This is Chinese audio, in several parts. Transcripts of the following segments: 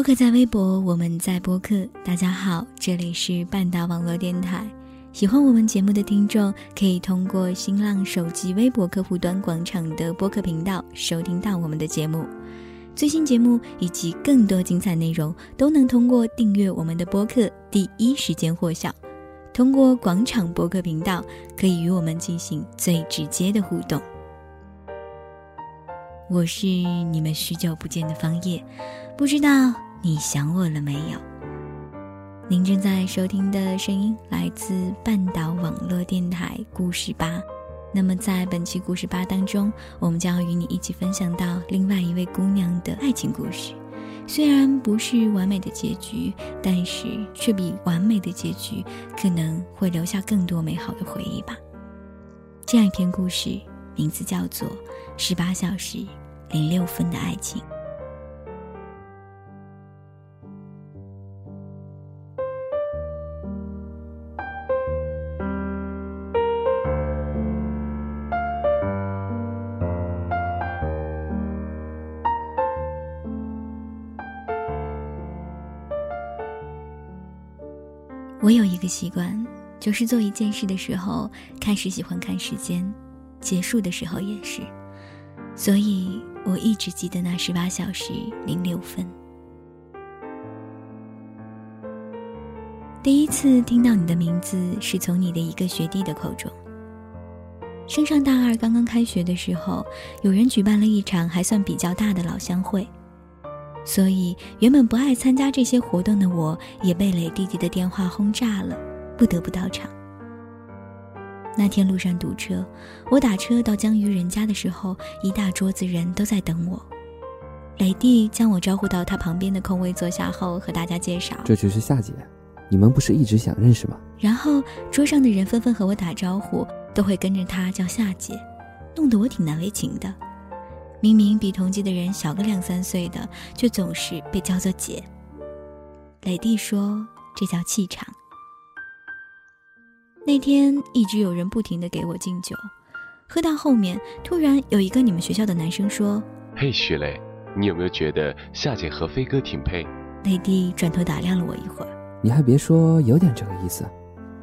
播客在微博，我们在播客。大家好，这里是半岛网络电台。喜欢我们节目的听众，可以通过新浪手机微博客户端广场的播客频道收听到我们的节目。最新节目以及更多精彩内容，都能通过订阅我们的播客第一时间获晓。通过广场播客频道，可以与我们进行最直接的互动。我是你们许久不见的方叶。不知道你想我了没有？您正在收听的声音来自半岛网络电台故事吧。那么在本期故事吧当中，我们将要与你一起分享到另外一位姑娘的爱情故事。虽然不是完美的结局，但是却比完美的结局可能会留下更多美好的回忆吧。这样一篇故事，名字叫做《十八小时零六分的爱情》。习惯，就是做一件事的时候，开始喜欢看时间，结束的时候也是。所以我一直记得那十八小时零六分。第一次听到你的名字，是从你的一个学弟的口中。升上大二刚刚开学的时候，有人举办了一场还算比较大的老乡会。所以，原本不爱参加这些活动的我，也被磊弟弟的电话轰炸了，不得不到场。那天路上堵车，我打车到江鱼人家的时候，一大桌子人都在等我。磊弟将我招呼到他旁边的空位坐下后，和大家介绍：“这就是夏姐，你们不是一直想认识吗？”然后桌上的人纷纷和我打招呼，都会跟着他叫夏姐，弄得我挺难为情的。明明比同级的人小个两三岁的，却总是被叫做姐。雷弟说：“这叫气场。”那天一直有人不停的给我敬酒，喝到后面，突然有一个你们学校的男生说：“嘿，徐磊，你有没有觉得夏姐和飞哥挺配？”雷弟转头打量了我一会儿：“你还别说，有点这个意思。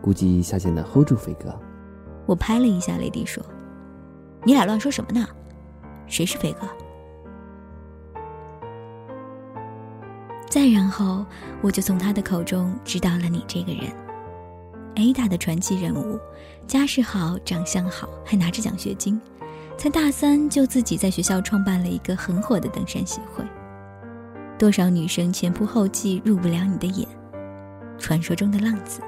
估计夏姐能 hold 住飞哥。”我拍了一下雷弟说：“你俩乱说什么呢？”谁是飞哥？再然后，我就从他的口中知道了你这个人，A 大的传奇人物，家世好，长相好，还拿着奖学金，才大三就自己在学校创办了一个很火的登山协会。多少女生前仆后继入不了你的眼，传说中的浪子。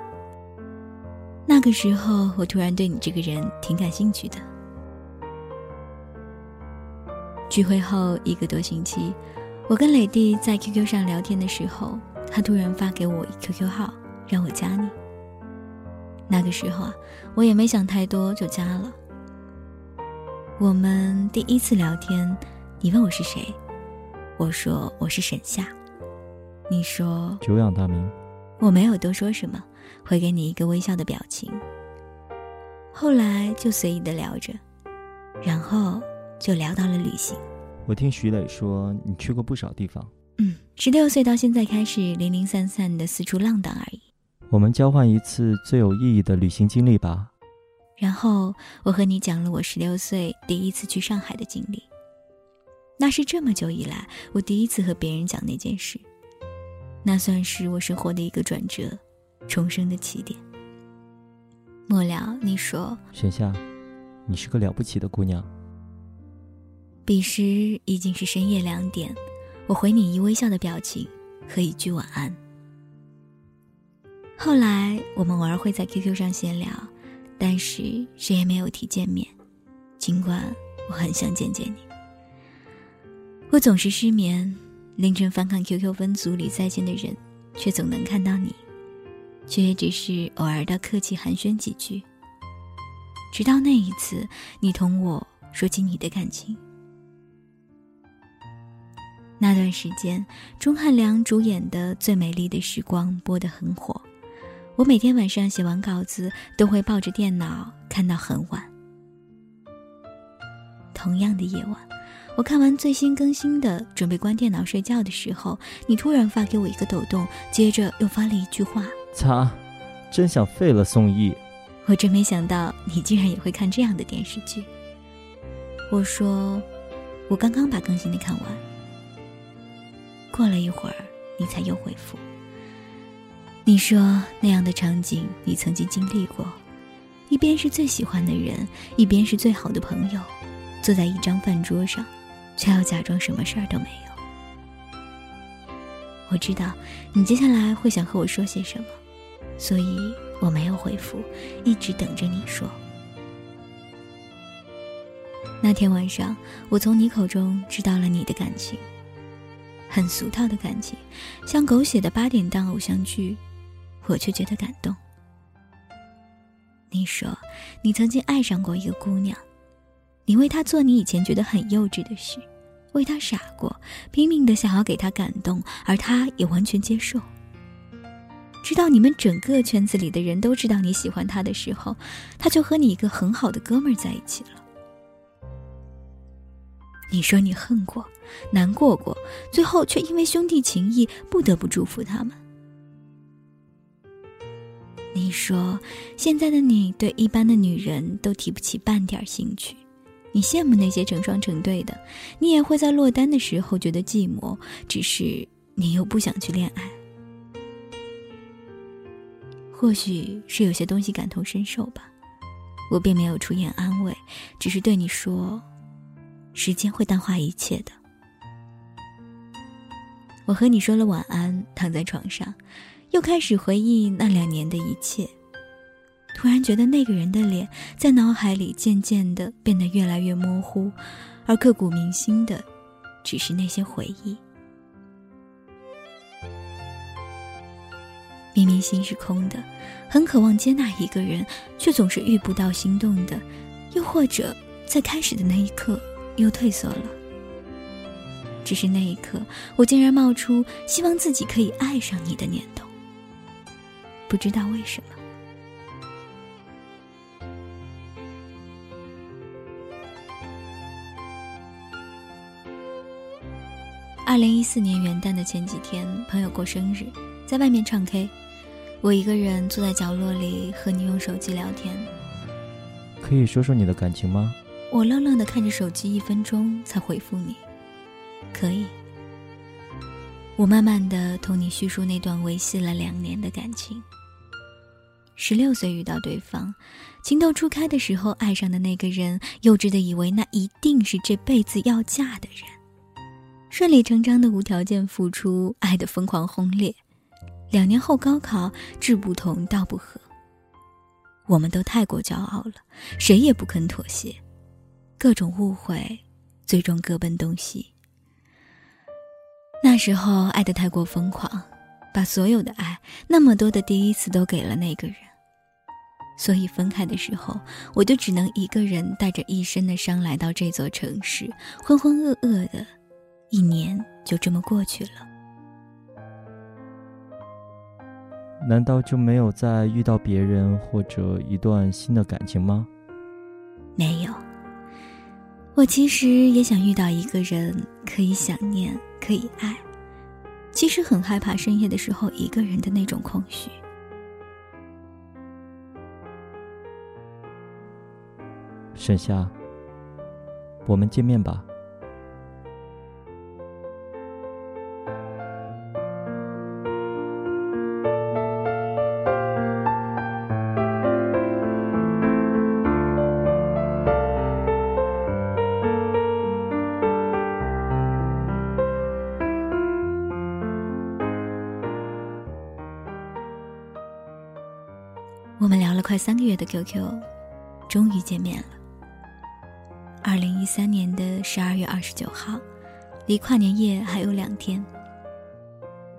那个时候，我突然对你这个人挺感兴趣的。聚会后一个多星期，我跟磊弟在 QQ 上聊天的时候，他突然发给我一 QQ 号，让我加你。那个时候啊，我也没想太多就加了。我们第一次聊天，你问我是谁，我说我是沈夏，你说久仰大名，我没有多说什么，回给你一个微笑的表情。后来就随意的聊着，然后。就聊到了旅行。我听徐磊说，你去过不少地方。嗯，十六岁到现在开始零零散散的四处浪荡而已。我们交换一次最有意义的旅行经历吧。然后我和你讲了我十六岁第一次去上海的经历。那是这么久以来我第一次和别人讲那件事。那算是我生活的一个转折，重生的起点。末了，你说：“沈夏，你是个了不起的姑娘。”彼时已经是深夜两点，我回你一微笑的表情和一句晚安。后来我们偶尔会在 QQ 上闲聊，但是谁也没有提见面，尽管我很想见见你。我总是失眠，凌晨翻看 QQ 分组里在线的人，却总能看到你，却也只是偶尔的客气寒暄几句。直到那一次，你同我说起你的感情。那段时间，钟汉良主演的《最美丽的时光》播得很火，我每天晚上写完稿子都会抱着电脑看到很晚。同样的夜晚，我看完最新更新的，准备关电脑睡觉的时候，你突然发给我一个抖动，接着又发了一句话：“擦，真想废了宋轶。”我真没想到你竟然也会看这样的电视剧。我说：“我刚刚把更新的看完。”过了一会儿，你才又回复。你说那样的场景你曾经经历过，一边是最喜欢的人，一边是最好的朋友，坐在一张饭桌上，却要假装什么事儿都没有。我知道你接下来会想和我说些什么，所以我没有回复，一直等着你说。那天晚上，我从你口中知道了你的感情。很俗套的感情，像狗血的八点档偶像剧，我却觉得感动。你说，你曾经爱上过一个姑娘，你为她做你以前觉得很幼稚的事，为她傻过，拼命的想要给她感动，而她也完全接受。直到你们整个圈子里的人都知道你喜欢她的时候，她就和你一个很好的哥们儿在一起了。你说你恨过，难过过，最后却因为兄弟情谊不得不祝福他们。你说现在的你对一般的女人都提不起半点兴趣，你羡慕那些成双成对的，你也会在落单的时候觉得寂寞，只是你又不想去恋爱。或许是有些东西感同身受吧，我并没有出言安慰，只是对你说。时间会淡化一切的。我和你说了晚安，躺在床上，又开始回忆那两年的一切。突然觉得那个人的脸在脑海里渐渐的变得越来越模糊，而刻骨铭心的，只是那些回忆。明明心是空的，很渴望接纳一个人，却总是遇不到心动的，又或者在开始的那一刻。又退缩了。只是那一刻，我竟然冒出希望自己可以爱上你的念头。不知道为什么。二零一四年元旦的前几天，朋友过生日，在外面唱 K，我一个人坐在角落里和你用手机聊天。可以说说你的感情吗？我愣愣的看着手机，一分钟才回复你。可以。我慢慢的同你叙述那段维系了两年的感情。十六岁遇到对方，情窦初开的时候爱上的那个人，幼稚的以为那一定是这辈子要嫁的人，顺理成章的无条件付出，爱的疯狂轰烈。两年后高考，志不同道不合。我们都太过骄傲了，谁也不肯妥协。各种误会，最终各奔东西。那时候爱的太过疯狂，把所有的爱，那么多的第一次都给了那个人。所以分开的时候，我就只能一个人带着一身的伤来到这座城市，浑浑噩噩的，一年就这么过去了。难道就没有再遇到别人或者一段新的感情吗？没有。我其实也想遇到一个人，可以想念，可以爱。其实很害怕深夜的时候一个人的那种空虚。沈夏，我们见面吧。我们聊了快三个月的 QQ，终于见面了。二零一三年的十二月二十九号，离跨年夜还有两天。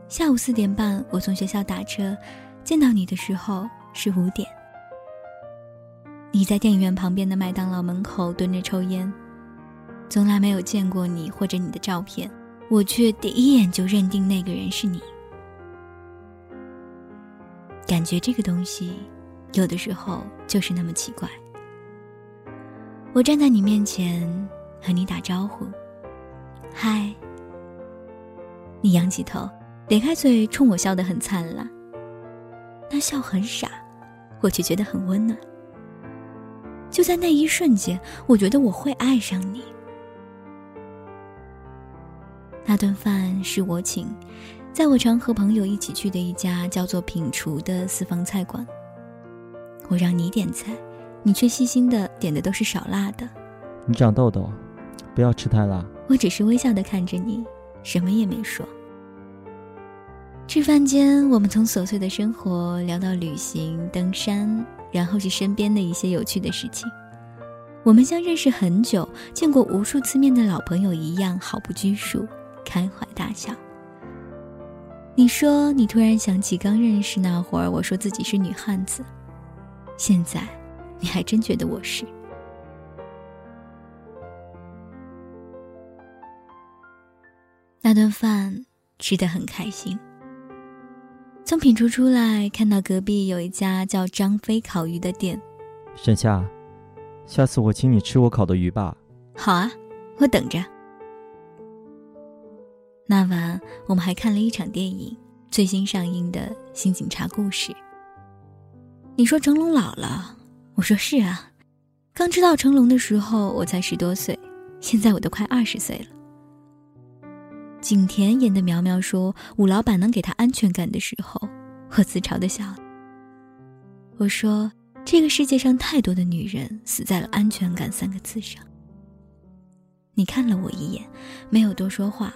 下午四点半，我从学校打车，见到你的时候是五点。你在电影院旁边的麦当劳门口蹲着抽烟，从来没有见过你或者你的照片，我却第一眼就认定那个人是你。感觉这个东西，有的时候就是那么奇怪。我站在你面前和你打招呼，嗨。你仰起头，咧开嘴冲我笑得很灿烂。那笑很傻，我却觉得很温暖。就在那一瞬间，我觉得我会爱上你。那顿饭是我请，在我常和朋友一起去的一家叫做“品厨”的私房菜馆。我让你点菜，你却细心的点的都是少辣的。你长痘痘，不要吃太辣。我只是微笑的看着你，什么也没说。吃饭间，我们从琐碎的生活聊到旅行、登山。然后是身边的一些有趣的事情，我们像认识很久、见过无数次面的老朋友一样，毫不拘束，开怀大笑。你说你突然想起刚认识那会儿，我说自己是女汉子，现在你还真觉得我是。那顿饭吃得很开心。从品厨出来，看到隔壁有一家叫张飞烤鱼的店。沈夏，下次我请你吃我烤的鱼吧。好啊，我等着。那晚我们还看了一场电影，最新上映的《新警察故事》。你说成龙老了，我说是啊。刚知道成龙的时候，我才十多岁，现在我都快二十岁了。景甜演的苗苗说：“武老板能给她安全感的时候，我自嘲的笑了。我说：这个世界上太多的女人死在了‘安全感’三个字上。你看了我一眼，没有多说话，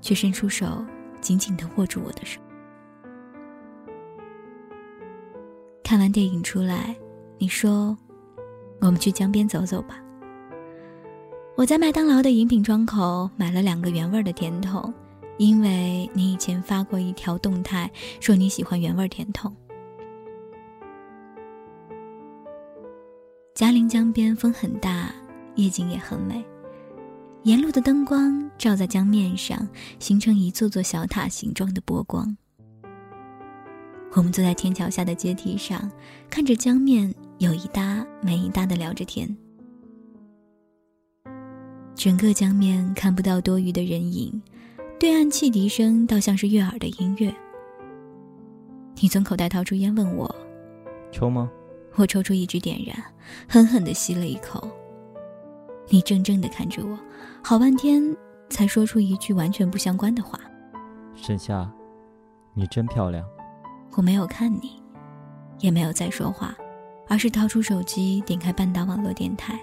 却伸出手紧紧的握住我的手。看完电影出来，你说：我们去江边走走吧。”我在麦当劳的饮品窗口买了两个原味的甜筒，因为你以前发过一条动态，说你喜欢原味甜筒。嘉陵江边风很大，夜景也很美，沿路的灯光照在江面上，形成一座座小塔形状的波光。我们坐在天桥下的阶梯上，看着江面有一搭没一搭的聊着天。整个江面看不到多余的人影，对岸汽笛声倒像是悦耳的音乐。你从口袋掏出烟问我：“抽吗？”我抽出一支点燃，狠狠地吸了一口。你怔怔地看着我，好半天才说出一句完全不相关的话：“沈夏，你真漂亮。”我没有看你，也没有再说话，而是掏出手机点开半岛网络电台。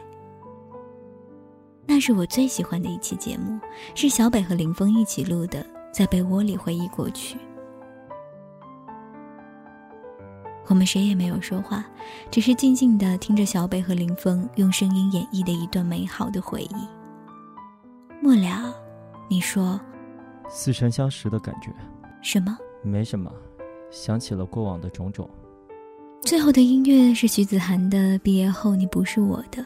那是我最喜欢的一期节目，是小北和林峰一起录的，在被窝里回忆过去。我们谁也没有说话，只是静静的听着小北和林峰用声音演绎的一段美好的回忆。末了，你说，似曾相识的感觉。什么？没什么，想起了过往的种种。最后的音乐是徐子涵的《毕业后你不是我的》。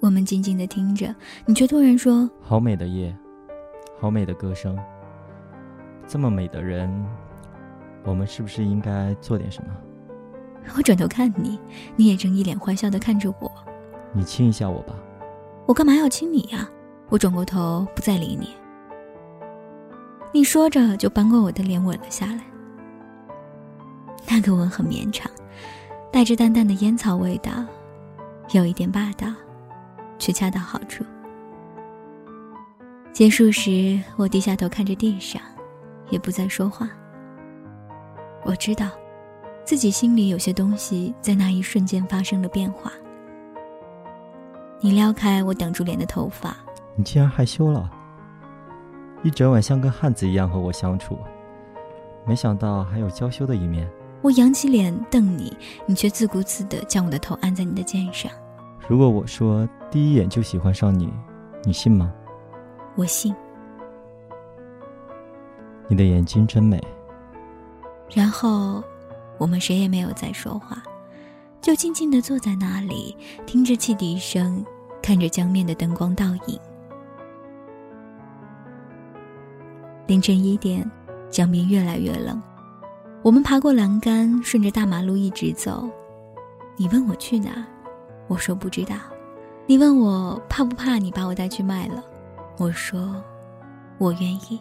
我们静静的听着，你却突然说：“好美的夜，好美的歌声，这么美的人，我们是不是应该做点什么？”我转头看你，你也正一脸坏笑的看着我。你亲一下我吧。我干嘛要亲你呀？我转过头，不再理你。你说着就扳过我的脸吻了下来。那个吻很绵长，带着淡淡的烟草味道，有一点霸道。却恰到好处。结束时，我低下头看着地上，也不再说话。我知道，自己心里有些东西在那一瞬间发生了变化。你撩开我挡住脸的头发，你竟然害羞了。一整晚像个汉子一样和我相处，没想到还有娇羞的一面。我扬起脸瞪你，你却自顾自地将我的头按在你的肩上。如果我说第一眼就喜欢上你，你信吗？我信。你的眼睛真美。然后，我们谁也没有再说话，就静静地坐在那里，听着汽笛声，看着江面的灯光倒影。凌晨一点，江面越来越冷。我们爬过栏杆，顺着大马路一直走。你问我去哪，我说不知道。你问我怕不怕你把我带去卖了，我说我愿意。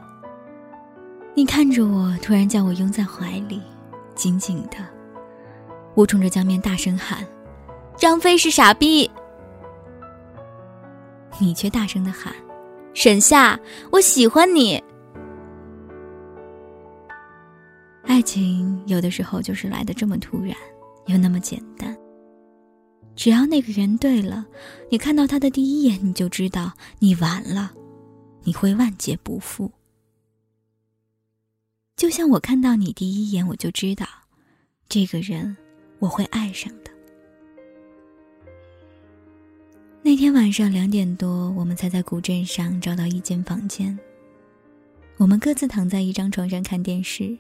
你看着我，突然将我拥在怀里，紧紧的。我冲着江面大声喊：“张飞是傻逼！”你却大声的喊：“沈夏，我喜欢你。”情有的时候就是来的这么突然，又那么简单。只要那个人对了，你看到他的第一眼，你就知道你完了，你会万劫不复。就像我看到你第一眼，我就知道，这个人我会爱上的。那天晚上两点多，我们才在古镇上找到一间房间。我们各自躺在一张床上看电视。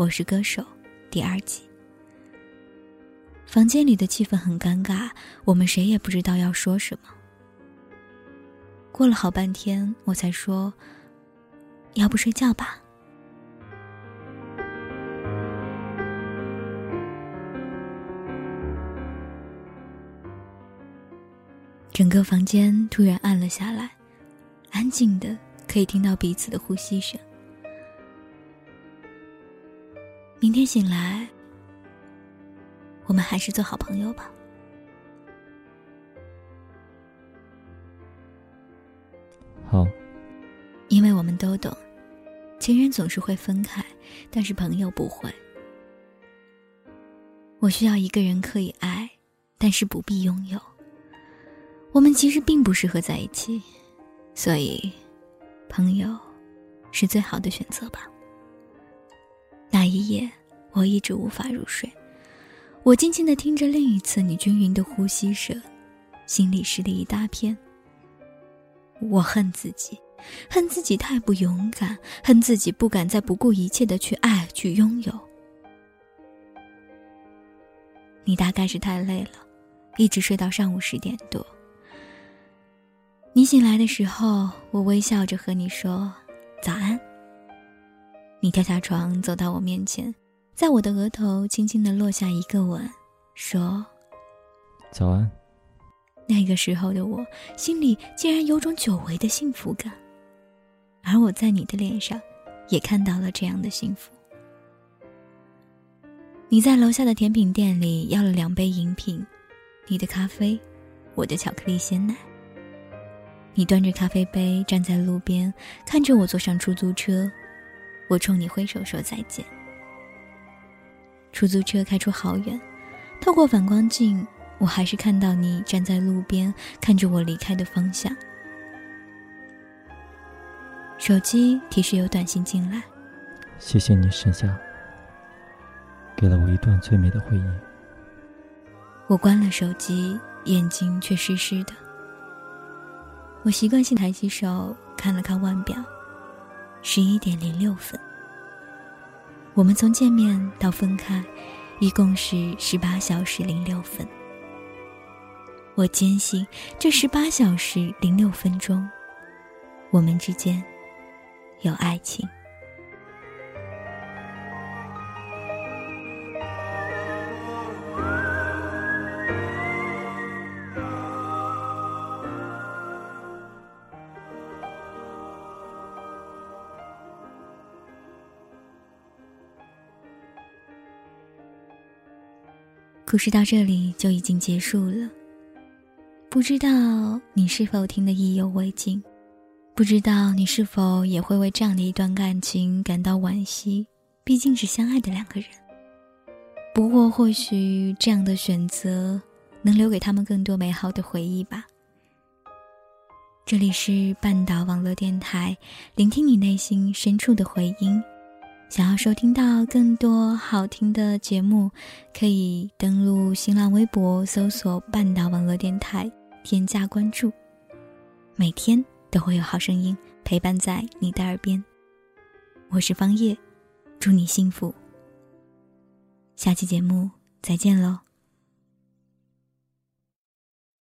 我是歌手，第二集。房间里的气氛很尴尬，我们谁也不知道要说什么。过了好半天，我才说：“要不睡觉吧。”整个房间突然暗了下来，安静的可以听到彼此的呼吸声。明天醒来，我们还是做好朋友吧。好，因为我们都懂，情人总是会分开，但是朋友不会。我需要一个人可以爱，但是不必拥有。我们其实并不适合在一起，所以，朋友是最好的选择吧。那一夜，我一直无法入睡。我静静的听着另一次你均匀的呼吸声，心里湿了一大片。我恨自己，恨自己太不勇敢，恨自己不敢再不顾一切的去爱，去拥有。你大概是太累了，一直睡到上午十点多。你醒来的时候，我微笑着和你说早安。你跳下床，走到我面前，在我的额头轻轻的落下一个吻，说：“早安。”那个时候的我，心里竟然有种久违的幸福感，而我在你的脸上，也看到了这样的幸福。你在楼下的甜品店里要了两杯饮品，你的咖啡，我的巧克力鲜奶。你端着咖啡杯站在路边，看着我坐上出租车。我冲你挥手说再见。出租车开出好远，透过反光镜，我还是看到你站在路边，看着我离开的方向。手机提示有短信进来，谢谢你，沈夏，给了我一段最美的回忆。我关了手机，眼睛却湿湿的。我习惯性抬起手看了看腕表。十一点零六分，我们从见面到分开，一共是十八小时零六分。我坚信这十八小时零六分钟，我们之间有爱情。故事到这里就已经结束了。不知道你是否听得意犹未尽，不知道你是否也会为这样的一段感情感到惋惜。毕竟是相爱的两个人。不过或许这样的选择能留给他们更多美好的回忆吧。这里是半岛网络电台，聆听你内心深处的回音。想要收听到更多好听的节目，可以登录新浪微博搜索“半岛网络电台”，添加关注。每天都会有好声音陪伴在你的耳边。我是方叶，祝你幸福。下期节目再见喽。